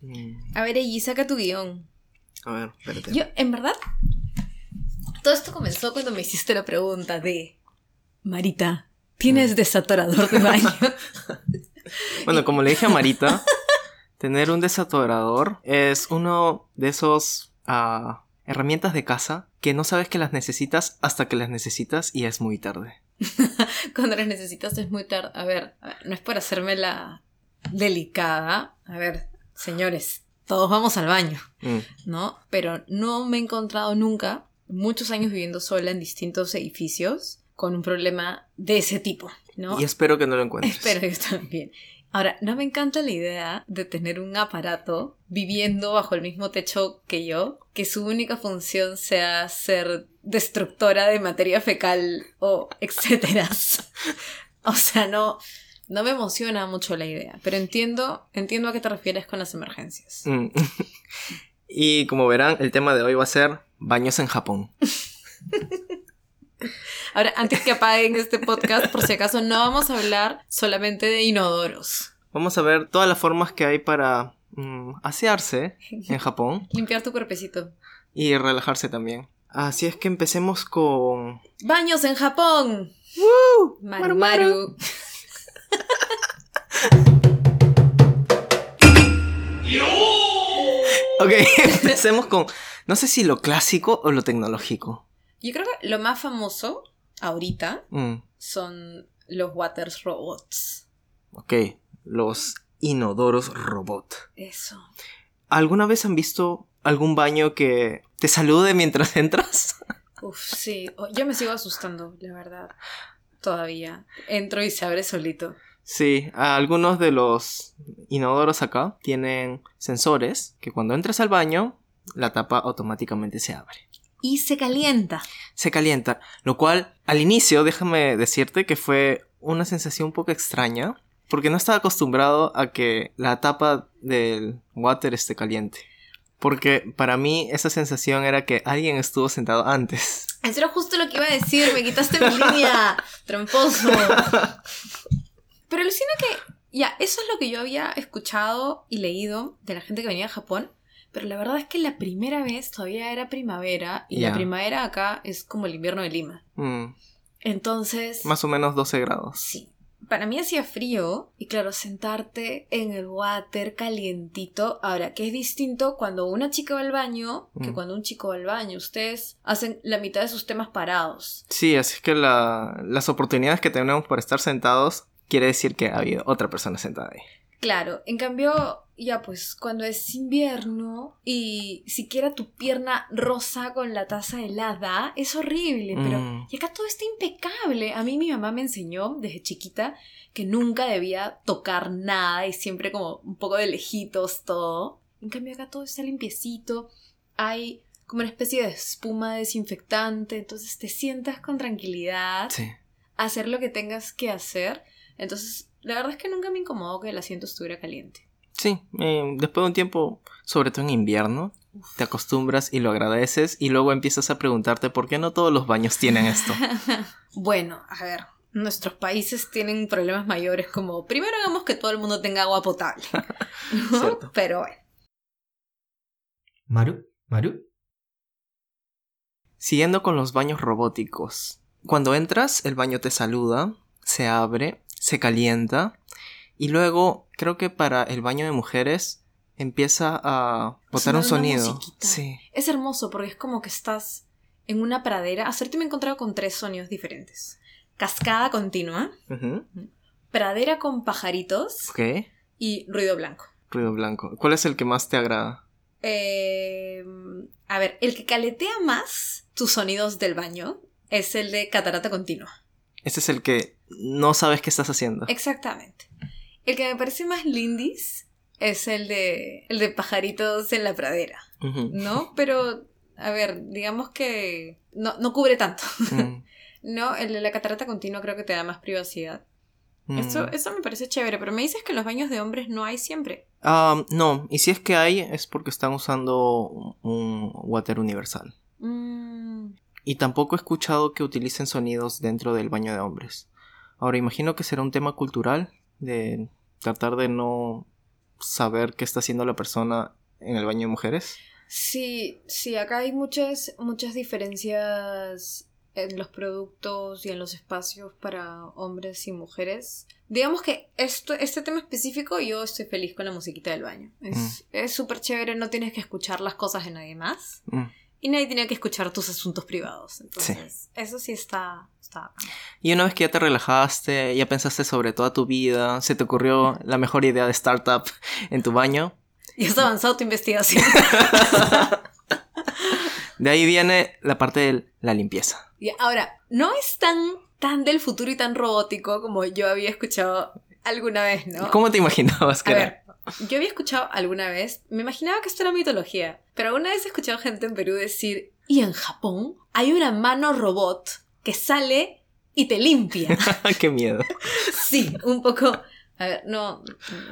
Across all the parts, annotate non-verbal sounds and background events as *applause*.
Mm, A ver, Eiji, saca tu guion. a ver, espérate. Yo, en verdad, todo esto comenzó cuando me hiciste la pregunta de, Marita, ¿tienes desatorador de baño? *laughs* Bueno, como le dije a Marita, tener un desatorador es uno de esos ah, herramientas de casa que no sabes que las necesitas hasta que las necesitas y es muy tarde. *laughs* cuando las necesitas es muy tarde. A ver, a ver, no es por hacerme la delicada. A ver, señores, todos vamos al baño, Mm, ¿no? Pero no me he encontrado nunca, muchos años viviendo sola en distintos edificios, con un problema de ese tipo, ¿no? Y espero que no lo encuentres. *laughs* Espero que también. Ahora, no me encanta la idea de tener un aparato viviendo bajo el mismo techo que yo, que su única función sea ser destructora de materia fecal o etcétera. *laughs* o sea, no, no me emociona mucho la idea, pero entiendo, entiendo a qué te refieres con las emergencias. Mm. *laughs* y como verán, el tema de hoy va a ser baños en Japón. *laughs* Ahora, antes que apaguen este podcast, por si acaso, no vamos a hablar solamente de inodoros. Vamos a ver todas las formas que hay para mm, asearse *laughs* en Japón Limpiar tu cuerpecito. y relajarse también. Así es que empecemos con... ¡Baños en Japón! Maru Maru, Maru. *laughs* Ok, empecemos con... No sé si lo clásico o lo tecnológico. Yo creo que lo más famoso ahorita Mm, son los water robots. ok, los inodoros robot. Eso. ¿Alguna vez han visto algún baño que te salude mientras *laughs* entras? Uf, sí. Yo me sigo asustando, la verdad. Todavía. Entro y se abre solito. Sí, algunos de los inodoros acá tienen sensores que cuando entras al baño, la tapa automáticamente se abre. Y se calienta. Se calienta, lo cual al inicio, déjame decirte que fue una sensación un poco extraña, porque no estaba acostumbrado a que la tapa del water esté caliente. Porque para mí esa sensación era que alguien estuvo sentado antes. *laughs* Eso era justo lo que iba a decir. Me quitaste mi línea. *laughs* Tramposo. *laughs* Pero alucina que. Ya, eso es lo que yo había escuchado y leído de la gente que venía a Japón. Pero la verdad es que la primera vez todavía era primavera. Y la primavera acá es como el invierno de Lima. Mm, Entonces. más o menos 12 grados. Sí. Para mí hacía frío y claro, sentarte en el water calientito. Ahora, que es distinto cuando una chica va al baño que Mm. cuando un chico va al baño. Ustedes hacen la mitad de sus temas parados. Sí, así es que la- las oportunidades que tenemos para estar sentados quiere decir que ha habido otra persona sentada ahí. Claro, en cambio, ya pues cuando es invierno y siquiera tu pierna rosa con la taza helada, es horrible, pero Mm. y acá todo está impecable. A mí mi mamá me enseñó desde chiquita que nunca debía tocar nada y siempre como un poco de lejitos todo. En cambio acá todo está limpiecito, hay como una especie de espuma desinfectante, entonces te sientas con tranquilidad Sí. hacer lo que tengas que hacer. Entonces, la verdad es que nunca me incomodó que el asiento estuviera caliente. Sí, eh, después de un tiempo, sobre todo en invierno, te acostumbras y lo agradeces y luego empiezas a preguntarte por qué no todos los baños tienen esto. *laughs* Bueno, a ver, nuestros países tienen problemas mayores como, primero hagamos que todo el mundo tenga agua potable. *laughs* Pero bueno. Maru, Maru. Siguiendo con los baños robóticos. Cuando entras, el baño te saluda, se abre, se calienta y luego creo que para el baño de mujeres empieza a botar un sonido. Sí. Es hermoso porque es como que estás en una pradera. Hacerte me he encontrado con tres sonidos diferentes. Cascada continua, pradera con pajaritos y ruido blanco. Ruido blanco. ¿Cuál es el que más te agrada? Eh, a ver, el que caletea más tus sonidos del baño es el de catarata continua. Ese es el que no sabes qué estás haciendo. Exactamente. El que me parece más lindis es el de el de pajaritos en la pradera. ¿no? Pero a ver, digamos que no, no cubre tanto. Mm, *laughs* No, el de la catarata continua creo que te da más privacidad. mm. Eso, eso me parece chévere, pero me dices que los baños de hombres no hay siempre. No, y si es que hay, es porque están usando un water universal. Mm, Y tampoco he escuchado que utilicen sonidos dentro del baño de hombres. Ahora imagino que será un tema cultural de tratar de no saber qué está haciendo la persona en el baño de mujeres? Sí, sí, acá hay muchas, muchas diferencias en los productos y en los espacios para hombres y mujeres. Digamos que esto, este tema específico yo estoy feliz con la musiquita del baño. Es súper chévere, no tienes que escuchar las cosas de nadie más. Mm. Y nadie tiene que escuchar tus asuntos privados. Entonces, eso sí está, está Y una vez que ya te relajaste, ya pensaste sobre toda tu vida, se te ocurrió la mejor idea de startup en tu baño. Y has avanzado tu investigación. *laughs* de ahí viene la parte de la limpieza. Y ahora, no es tan, tan del futuro y tan robótico como yo había escuchado alguna vez, ¿no? ¿Cómo te imaginabas que era? yo había escuchado alguna vez, me imaginaba que esto era mitología, pero alguna vez he escuchado gente en Perú decir, y en Japón hay una mano robot que sale y te limpia. *laughs* ¡Qué miedo! sí, un poco a ver, no,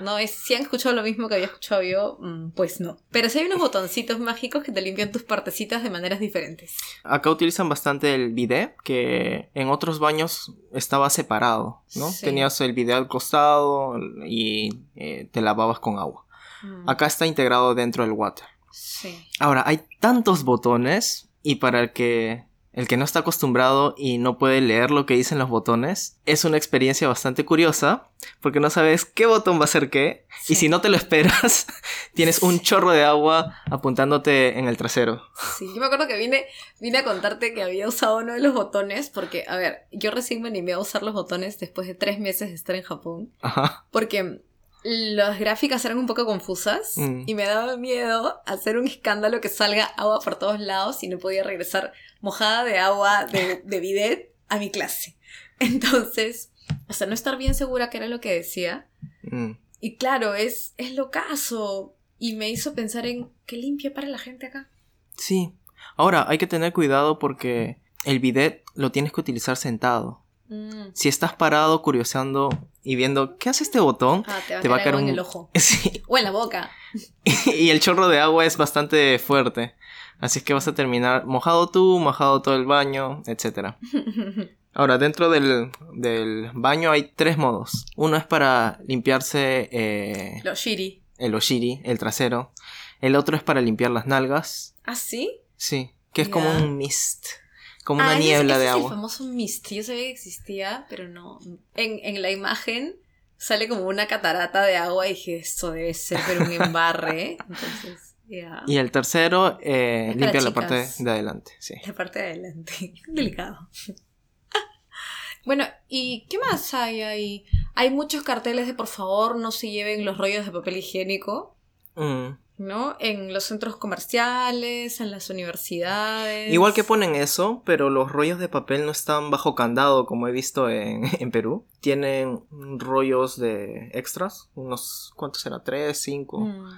no es. Si han escuchado lo mismo que había escuchado yo, mm, pues no. Pero sí hay unos botoncitos mágicos que te limpian tus partecitas de maneras diferentes. Acá utilizan bastante el bidet, que en otros baños estaba separado, ¿no? Tenías el bidet al costado y eh, te lavabas con agua. Mm. Acá está integrado dentro del water. Sí. Ahora, hay tantos botones y para el que el que no está acostumbrado y no puede leer lo que dicen los botones, es una experiencia bastante curiosa, porque no sabes qué botón va a ser qué, y si no te lo esperas, *laughs* tienes un chorro de agua apuntándote en el trasero. Sí, yo me acuerdo que vine, vine a contarte que había usado uno de los botones, porque, a ver, yo recién me animé a usar los botones después de tres meses de estar en Japón, Ajá. porque las gráficas eran un poco confusas Mm. y me daba miedo hacer un escándalo que salga agua por todos lados y no podía regresar mojada de agua de, de bidet a mi clase. Entonces, hasta no estar bien segura que era lo que decía. Mm. Y claro, es, es lo caso. Y me hizo pensar en qué limpia para la gente acá. Sí. Ahora, hay que tener cuidado porque el bidet lo tienes que utilizar sentado. Mm. Si estás parado curioseando y viendo qué hace este botón, Ah, te va, te va a caer en un el ojo. *laughs* Sí, O en la boca. *laughs* y el chorro de agua es bastante fuerte. Así es que vas a terminar mojado tú, mojado todo el baño, etc. *laughs* Ahora, dentro del, del baño hay tres modos. Uno es para limpiarse eh, el oshiri, el trasero. El otro es para limpiar las nalgas. ¿Ah, sí? Sí, que es como un mist. Como una Ah, es- niebla ese de es agua. el famoso mist. Yo sabía que existía, pero no. En, en la imagen sale como una catarata de agua y dije, esto debe ser, pero un embarre. *laughs* Entonces, ya. Y el tercero eh, Es limpia la parte de adelante. Sí. La parte de adelante. *laughs* Delicado. *laughs* bueno, ¿y qué más hay ahí? Hay muchos carteles de por favor no se lleven los rollos de papel higiénico, Mm. ¿No? En los centros comerciales, en las universidades. Igual que ponen eso, pero los rollos de papel no están bajo candado como he visto en, *laughs* en Perú. Tienen rollos de extras, unos, ¿cuántos será? ¿Tres? ¿Cinco? Mm.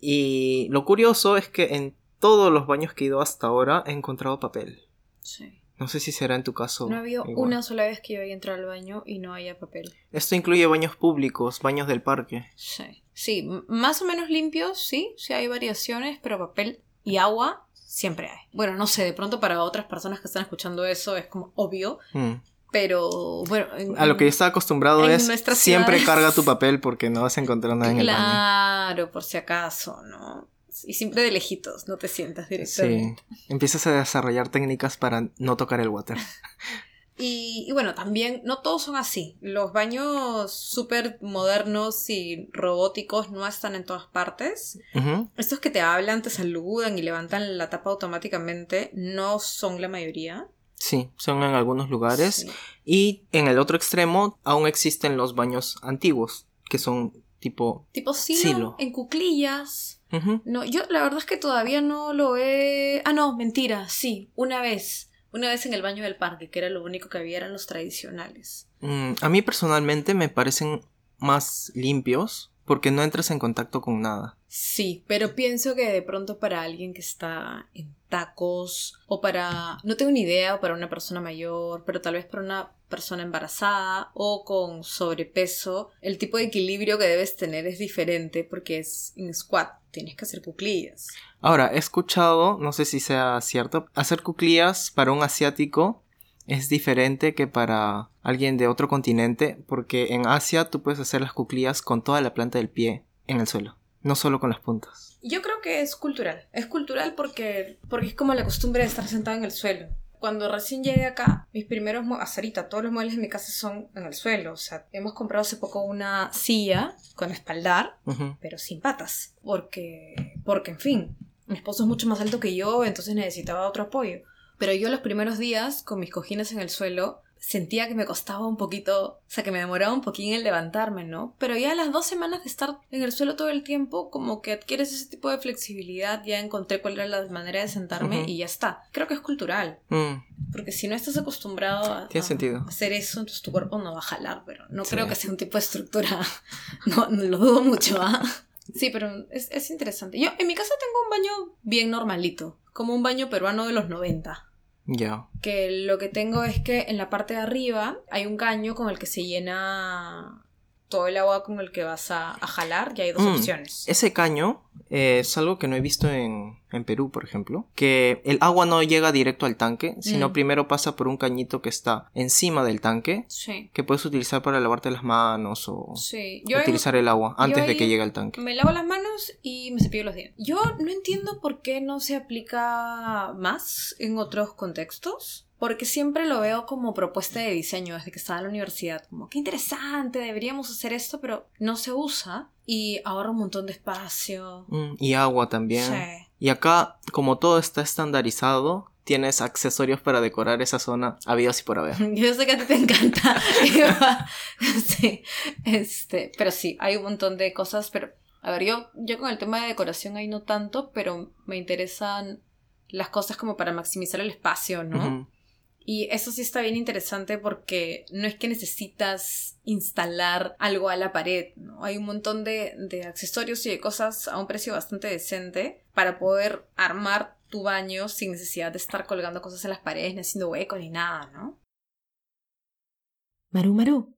Y lo curioso es que en todos los baños que he ido hasta ahora he encontrado papel. Sí. No sé si será en tu caso. No ha habido igual. una sola vez que yo haya entrado al baño y no haya papel. Esto incluye baños públicos, baños del parque. Sí. Sí, más o menos limpios, sí, sí hay variaciones, pero papel y agua siempre hay. Bueno, no sé, de pronto para otras personas que están escuchando eso es como obvio, Mm. pero bueno. en- A lo que yo estaba acostumbrado es siempre carga tu papel porque no vas a encontrar nada en el baño. Claro, por si acaso, ¿no? Y siempre de lejitos, no te sientas Sí, directamente. empiezas a desarrollar técnicas para no tocar el water. *laughs* Y, y bueno, también no todos son así. Los baños súper modernos y robóticos no están en todas partes. Estos que te hablan, te saludan y levantan la tapa automáticamente no son la mayoría. Sí, son en algunos lugares. Sí. Y en el otro extremo aún existen los baños antiguos, que son tipo... Tipo silo, Silo. en cuclillas. No, yo la verdad es que todavía no lo he... Ah, no, mentira, sí, una vez. Una vez en el baño del parque, que era lo único que había, eran los tradicionales. Mm, a mí personalmente me parecen más limpios porque no entras en contacto con nada. Sí, pero pienso que de pronto para alguien que está en tacos o para, no tengo ni idea, o para una persona mayor, pero tal vez para una persona embarazada o con sobrepeso, el tipo de equilibrio que debes tener es diferente porque es en squat, tienes que hacer cuclillas. Ahora, he escuchado, no sé si sea cierto, hacer cuclillas para un asiático es diferente que para alguien de otro continente porque en Asia tú puedes hacer las cuclillas con toda la planta del pie en el suelo, no solo con las puntas. Yo creo que es cultural. Es cultural porque, porque es como la costumbre de estar sentado en el suelo. Cuando recién llegué acá, mis primeros muebles, ahorita todos los muebles de mi casa son en el suelo. O sea, hemos comprado hace poco una silla con espaldar, pero sin patas. Porque, porque en fin, mi esposo es mucho más alto que yo, entonces necesitaba otro apoyo. Pero yo los primeros días, con mis cojines en el suelo, sentía que me costaba un poquito, o sea, que me demoraba un poquín en levantarme, ¿no? Pero ya a las dos semanas de estar en el suelo todo el tiempo, como que adquieres ese tipo de flexibilidad, ya encontré cuál era la manera de sentarme y ya está. Creo que es cultural, Mm, porque si no estás acostumbrado a, Tiene a sentido. hacer eso, entonces tu cuerpo no va a jalar, pero no Sí. creo que sea un tipo de estructura. *laughs* No, no lo dudo mucho, ¿ah? Sí, pero es, es interesante. Yo en mi casa tengo un baño bien normalito, como un baño peruano de los 90 Ya. que lo que tengo es que en la parte de arriba hay un caño con el que se llena todo el agua con el que vas a, a jalar y hay dos Mm, opciones. Ese caño eh, es algo que no he visto en, en Perú, por ejemplo. Que el agua no llega directo al tanque, sino Mm. primero pasa por un cañito que está encima del tanque, Sí, que puedes utilizar para lavarte las manos o sí. Yo utilizar el agua antes de que llegue al tanque. me lavo las manos y me cepillo los dientes. Yo no entiendo por qué no se aplica más en otros contextos. Porque siempre lo veo como propuesta de diseño desde que estaba en la universidad. Como, qué interesante, deberíamos hacer esto, pero no se usa y ahorra un montón de espacio. Mm, y agua también. Sí. Y acá, como todo está estandarizado, tienes accesorios para decorar esa zona habidos y por haber. *laughs* Yo sé que a ti te encanta. *laughs* *laughs* sí, este, pero sí, hay un montón de cosas, pero a ver, yo, yo con el tema de decoración ahí no tanto, pero me interesan las cosas como para maximizar el espacio, ¿no? Ujú. Y eso sí está bien interesante porque no es que necesitas instalar algo a la pared, ¿no? Hay un montón de, de accesorios y de cosas a un precio bastante decente para poder armar tu baño sin necesidad de estar colgando cosas en las paredes, ni haciendo huecos ni nada, ¿no? Maru Maru.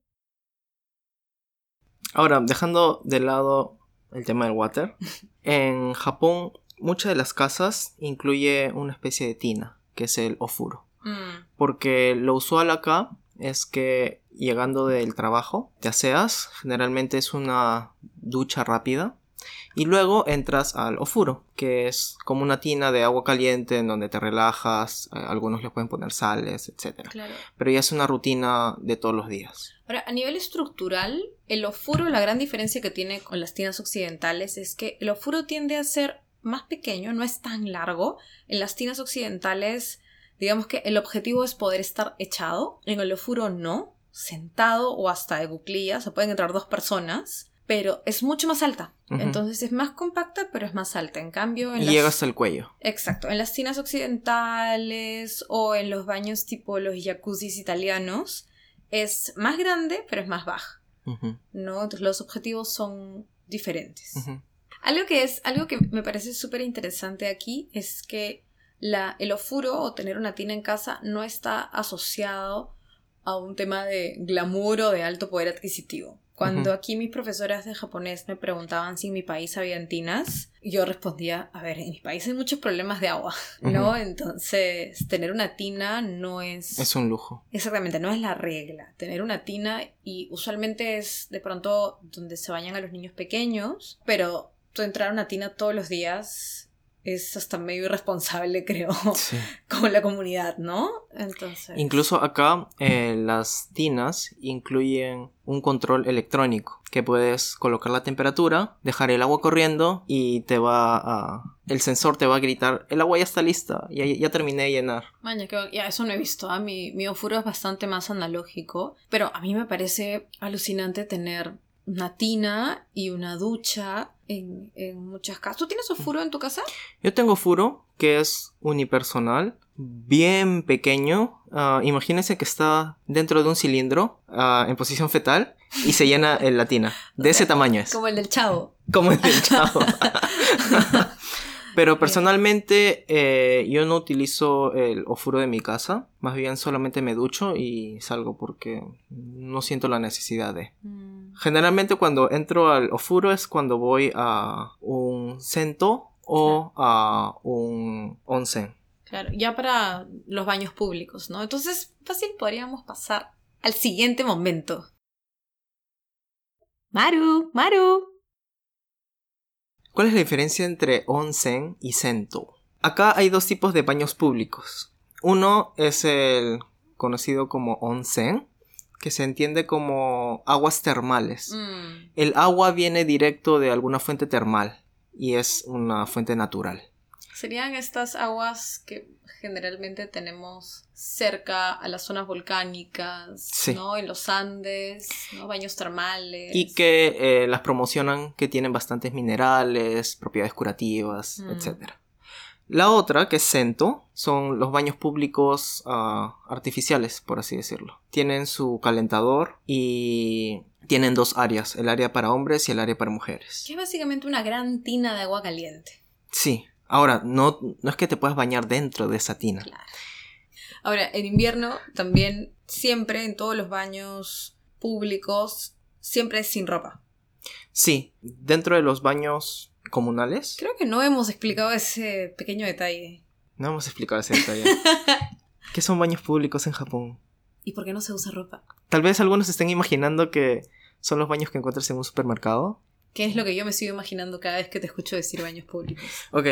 Ahora, dejando de lado el tema del water, *laughs* en Japón muchas de las casas incluye una especie de tina, que es el ofuro. Mm, Porque lo usual acá es que llegando del trabajo te aseas, generalmente es una ducha rápida, y luego entras al ofuro, que es como una tina de agua caliente en donde te relajas, eh, algunos le pueden poner sales, etc. claro. Pero ya es una rutina de todos los días. Ahora, a nivel estructural, el ofuro, la gran diferencia que tiene con las tinas occidentales es que el ofuro tiende a ser más pequeño, no es tan largo. En las tinas occidentales, digamos que el objetivo es poder estar echado. En el ofuro no, sentado o hasta de cuclillas, o pueden entrar dos personas, pero es mucho más alta. Entonces es más compacta, pero es más alta. En cambio, en Y las... llega hasta el cuello. Exacto, en las tinas occidentales o en los baños tipo los jacuzzis italianos es más grande, pero es más baja, ¿no? Entonces los objetivos son diferentes. Algo que es, algo que me parece súper interesante aquí es que la, el ofuro o tener una tina en casa no está asociado a un tema de glamour o de alto poder adquisitivo. Cuando aquí mis profesoras de japonés me preguntaban si en mi país había tinas, yo respondía, a ver, en mi país hay muchos problemas de agua, *laughs* ¿no? Entonces, tener una tina no es... Es un lujo. Exactamente, no es la regla. Tener una tina y usualmente es de pronto donde se bañan a los niños pequeños, pero tú entrar a una tina todos los días es hasta medio irresponsable, *laughs* creo, Sí. con la comunidad, ¿no? Entonces... Incluso acá eh, las tinas incluyen un control electrónico que puedes colocar la temperatura, dejar el agua corriendo y te va a... El sensor te va a gritar, el agua ya está lista, ya, ya terminé de llenar. Maña, que ya eso no he visto. ¿ah? Mi, mi ofuro es bastante más analógico, pero a mí me parece alucinante tener una tina y una ducha en, en muchas casas. ¿Tú tienes ofuro en tu casa? Yo tengo furo que es unipersonal, bien pequeño. Ah, imagínense que está dentro de un cilindro ah, en posición fetal y se llena en la tina. *laughs* De ese tamaño es. Como el del chavo. Como el del chavo. *laughs* Pero personalmente eh, yo no utilizo el ofuro de mi casa. Más bien solamente me ducho y salgo porque no siento la necesidad de. Mm. Generalmente cuando entro al ofuro es cuando voy a un cento o a un onsen. Claro, ya para los baños públicos, ¿no? Entonces, fácil podríamos pasar al siguiente momento. Maru, Maru. ¿Cuál es la diferencia entre onsen y sento? Acá hay dos tipos de baños públicos. Uno es el conocido como onsen, que se entiende como aguas termales. Mm, El agua viene directo de alguna fuente termal y es una fuente natural. Serían estas aguas que generalmente tenemos cerca a las zonas volcánicas, Sí. ¿no? En los Andes, ¿no? Baños termales. Y que eh, las promocionan que tienen bastantes minerales, propiedades curativas, Mm. etc. La otra, que es Sento, son los baños públicos ah, artificiales, por así decirlo. Tienen su calentador y tienen dos áreas, el área para hombres y el área para mujeres. Que es básicamente una gran tina de agua caliente. Sí. Ahora, no, no es que te puedas bañar dentro de esa tina. Claro. Ahora, en invierno también siempre en todos los baños públicos siempre es sin ropa. Sí, dentro de los baños comunales. Creo que no hemos explicado ese pequeño detalle. No hemos explicado ese detalle. *laughs* ¿Qué son baños públicos en Japón? ¿Y por qué no se usa ropa? Tal vez algunos estén imaginando que son los baños que encuentras en un supermercado. ¿Qué es lo que yo me sigo imaginando cada vez que te escucho decir baños públicos? Ok.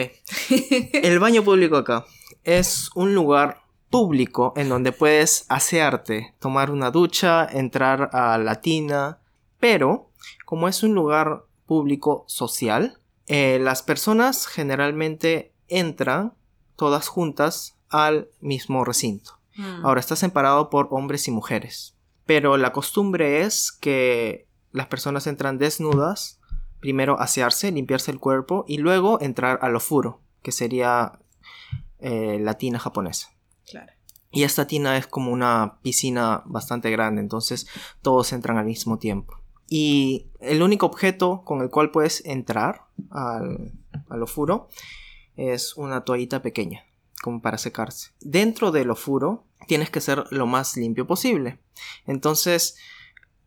*laughs* El baño público acá es un lugar público en donde puedes asearte, tomar una ducha, entrar a la tina, pero como es un lugar público social, eh, las personas generalmente entran todas juntas al mismo recinto. Mm. Ahora está separado por hombres y mujeres. Pero la costumbre es que las personas entran desnudas, primero asearse, limpiarse el cuerpo y luego entrar al ofuro, que sería eh, la tina japonesa. Claro. Y esta tina es como una piscina bastante grande, entonces todos entran al mismo tiempo. Y el único objeto con el cual puedes entrar al, al ofuro es una toallita pequeña, como para secarse. Dentro del ofuro tienes que ser lo más limpio posible. Entonces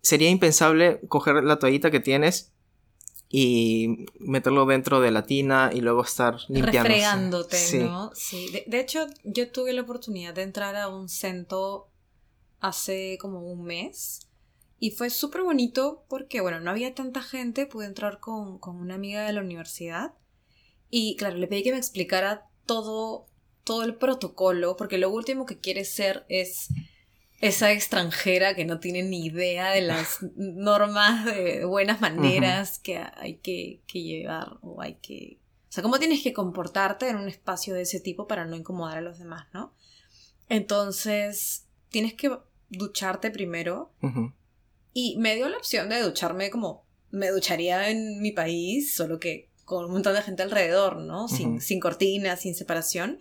sería impensable coger la toallita que tienes y meterlo dentro de la tina y luego estar limpiándose. Refregándote, Sí. ¿no? Sí. De, de hecho, yo tuve la oportunidad de entrar a un centro hace como un mes. Y fue súper bonito porque, bueno, no había tanta gente. Pude entrar con, con una amiga de la universidad. Y claro, le pedí que me explicara todo, todo el protocolo. Porque lo último que quiere ser es esa extranjera que no tiene ni idea de las *laughs* normas de buenas maneras que hay que, que llevar o hay que... O sea, cómo tienes que comportarte en un espacio de ese tipo para no incomodar a los demás, ¿no? Entonces, tienes que ducharte primero Ujú. Y me dio la opción de ducharme como me ducharía en mi país, solo que con un montón de gente alrededor, ¿no? Sin, sin cortinas, sin separación.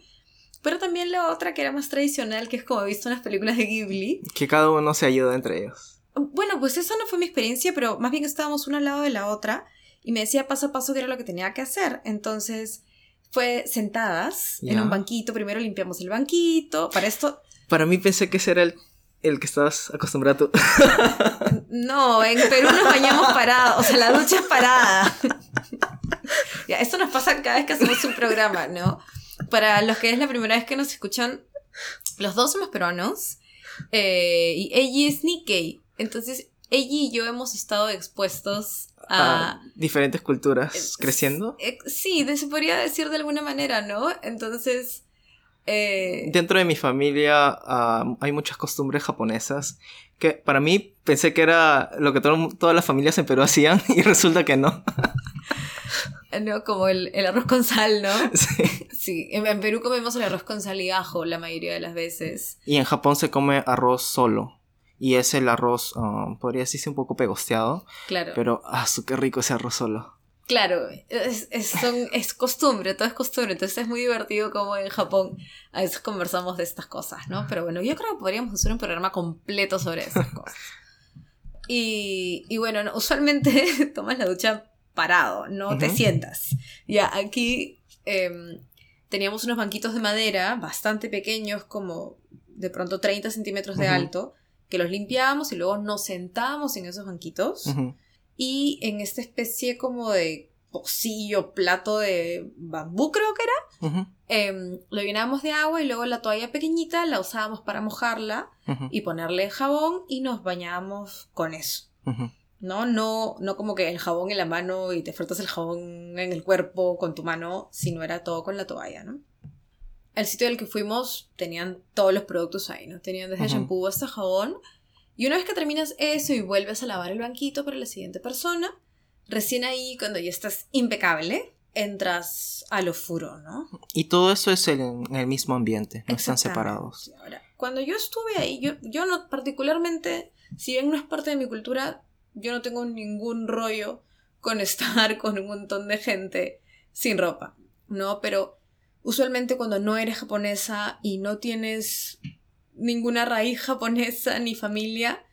Pero también la otra que era más tradicional, que es como he visto en las películas de Ghibli. Que cada uno se ayuda entre ellos. Bueno, pues esa no fue mi experiencia, pero más bien estábamos una al lado de la otra y me decía paso a paso qué era lo que tenía que hacer. Entonces fue sentadas en un banquito, primero limpiamos el banquito. Para esto, Para mí pensé que ese era el, el que estabas acostumbrado *laughs* no, en Perú nos bañamos parados, o sea, la ducha es parada. *laughs* ya, esto nos pasa cada vez que hacemos un programa, ¿no? Para los que es la primera vez que nos escuchan, los dos somos peruanos eh, y ella es Nikkei. Entonces, ella y yo hemos estado expuestos a... a diferentes culturas Es- creciendo. Eh, sí, se podría decir de alguna manera, ¿no? Entonces, eh, Dentro de mi familia hay muchas costumbres japonesas que para mí pensé que era lo que todo- todas las familias en Perú *laughs* hacían y resulta que no. *laughs* ¿no? Como el, el arroz con sal, ¿no? *laughs* Sí. Sí, en, en Perú comemos el arroz con sal y ajo la mayoría de las veces. Y en Japón se come arroz solo. Y es el arroz, ah, podría decirse un poco pegosteado, Claro, pero ah, qué rico ese arroz solo. Claro, es, es, son- es costumbre, todo es costumbre, entonces es muy divertido como en Japón a veces conversamos de estas cosas, ¿no? Pero bueno, yo creo que podríamos hacer un programa completo sobre esas cosas. Y, y bueno, no, usualmente *laughs* tomas la ducha parado, no te sientas. Ya, aquí em, teníamos unos banquitos de madera bastante pequeños, como de pronto 30 centímetros de alto, que los limpiábamos y luego nos sentábamos en esos banquitos. Y en esta especie como de pocillo, plato de bambú creo que era, Ujú. em, lo llenábamos de agua y luego la toalla pequeñita la usábamos para mojarla y ponerle jabón y nos bañábamos con eso. ¿no? No, no como que el jabón en la mano y te frotas el jabón en el cuerpo con tu mano, sino era todo con la toalla, ¿no? El sitio al que fuimos tenían todos los productos ahí, ¿no? Tenían desde shampoo hasta jabón. Y una vez que terminas eso y vuelves a lavar el banquito para la siguiente persona, recién ahí, cuando ya estás impecable, entras a lo furo, ¿no? Y todo eso es en, en el mismo ambiente, no están separados. Ahora, cuando yo estuve ahí, yo, yo no particularmente, si bien no es parte de mi cultura, yo no tengo ningún rollo con *laughs* estar con un montón de gente sin ropa, ¿no? Pero usualmente cuando no eres japonesa y no tienes ninguna raíz japonesa ni familia,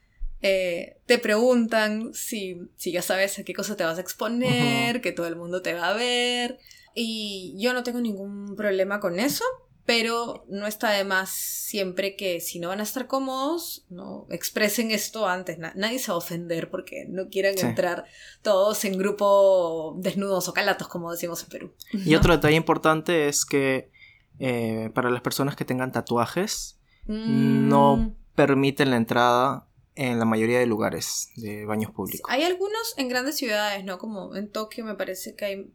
eh, te preguntan si, si ya sabes a qué cosa te vas a exponer, que todo el mundo te va a ver. Y yo no tengo ningún problema con eso, pero no está de más siempre que si no van a estar cómodos, no expresen esto antes. Na- nadie se va a ofender porque no quieran Sí. entrar todos en grupo desnudos o calatos, como decimos en Perú. Y otro detalle importante es que eh, para las personas que tengan tatuajes, Mm, no permiten la entrada en la mayoría de lugares de baños públicos. Hay algunos en grandes ciudades, ¿no? Como en Tokio me parece que hay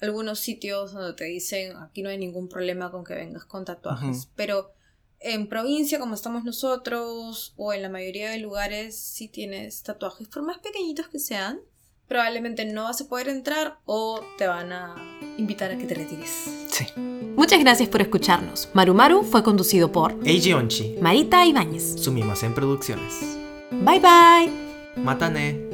algunos sitios donde te dicen aquí no hay ningún problema con que vengas con tatuajes. Pero en provincia como estamos nosotros o en la mayoría de lugares si tienes tatuajes, por más pequeñitos que sean, probablemente no vas a poder entrar o te van a invitar a que te retires. Sí. Muchas gracias por escucharnos. Marumaru fue conducido por Eiji Onchi, Marita Ibáñez. Sumimasen Producciones. Bye bye. Mata ne.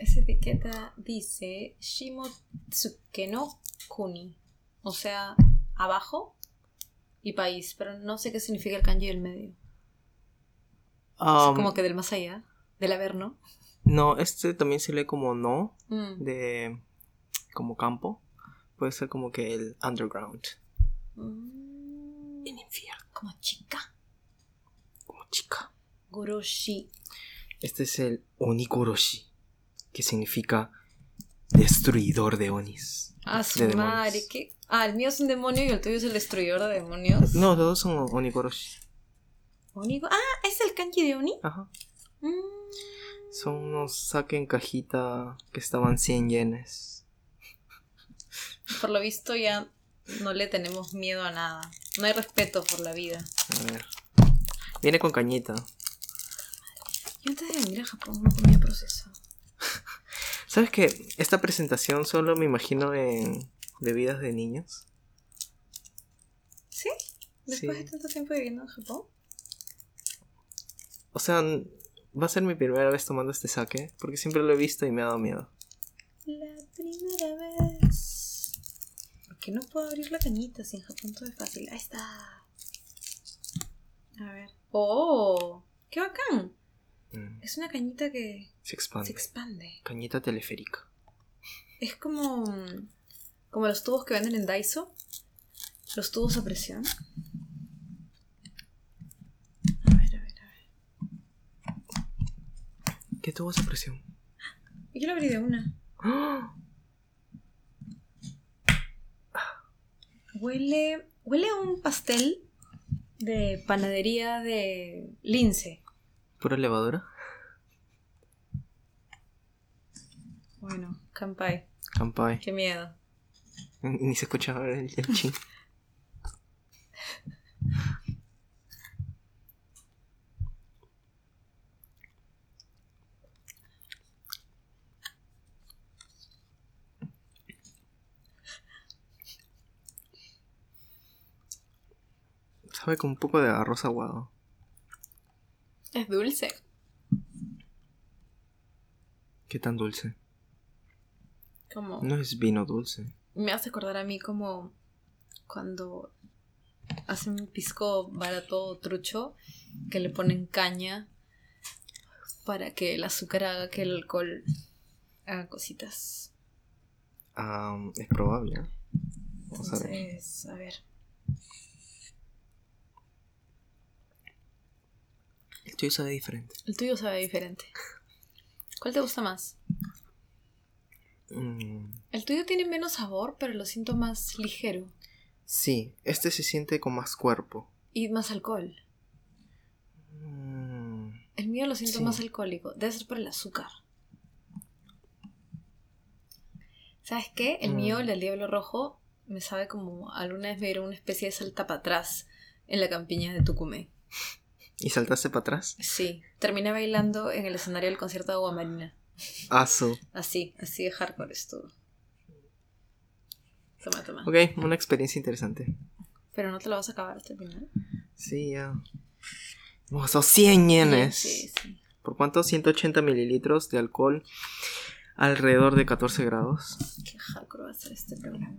Esa etiqueta dice Shimotsuke no Kuni, o sea, abajo y país, pero no sé qué significa el kanji del medio. Um, como que del más allá, del averno. No, este también se lee como no, Mm. de como campo. Puede ser como que el underground. Mm. En infierno, Como chica. como chica. Goroshi. Este es el Onikoroshi, que significa destruidor de Onis. Ah, su De demonios. madre, ¿qué? Ah, el mío es un demonio y el tuyo es el destruidor de demonios. No, los dos son Onikoroshi. Onigo- Ah, ¿es el kanji de Oni? Ajá. Mm. Son unos saque en cajita que estaban 100 yenes. Por lo visto ya no le tenemos miedo a nada. No hay respeto por la vida. A ver. Viene con cañita. Yo antes de venir a Japón no comía procesado. ¿Sabes que esta presentación solo me imagino en bebidas de niños? ¿Sí? Después Sí. de tanto tiempo viviendo en Japón. O sea, va a ser mi primera vez tomando este saque, porque siempre lo he visto y me ha dado miedo. La primera vez. ¿Por qué no puedo abrir la cañita si en Japón todo es fácil? Ahí está. A ver. ¡Oh! ¡Qué bacán! Mm, Es una cañita que se expande. se expande. Cañita teleférica. Es como. como los tubos que venden en Daiso. Los tubos a presión. A ver, a ver, a ver. ¿Qué tuvo esa presión? Yo lo abrí de una. ¡Ah! Huele. Huele a un pastel de panadería de lince. ¿Pura levadura? Bueno, Kampai. Campai. Qué miedo. Ni se escuchaba el, el. Sabe con un poco de arroz aguado. Es dulce. ¿Qué tan dulce? Como. No es vino dulce. Me hace acordar a mí como cuando hacen pisco barato trucho que le ponen caña para que el azúcar haga que el alcohol haga cositas. Ah, es probable. ¿eh? Vamos a ver. Entonces, a ver. Tuyo sabe diferente. El tuyo sabe diferente. ¿Cuál te gusta más? Mm, El tuyo tiene menos sabor, pero lo siento más ligero. sí, este se siente con más cuerpo. Y más alcohol. Mm, El mío lo siento Sí. más alcohólico. Debe ser por el azúcar. ¿Sabes qué? El Mm. mío, el del Diablo Rojo, me sabe como alguna vez me dieron una especie de salta para atrás en la campiña de Tucumé. ¿Y saltaste para atrás? Sí, terminé bailando en el escenario del concierto de Agua Marina. Asu. Así, así de hardcore estuvo. Toma, toma. Ok, una experiencia interesante. Pero no te lo vas a acabar hasta el final. Sí, ya. Hemos gastado 100 yenes. Sí, sí. ¿Por cuánto? 180 mililitros de alcohol. Alrededor de 14 grados. Qué hardcore va a ser este programa.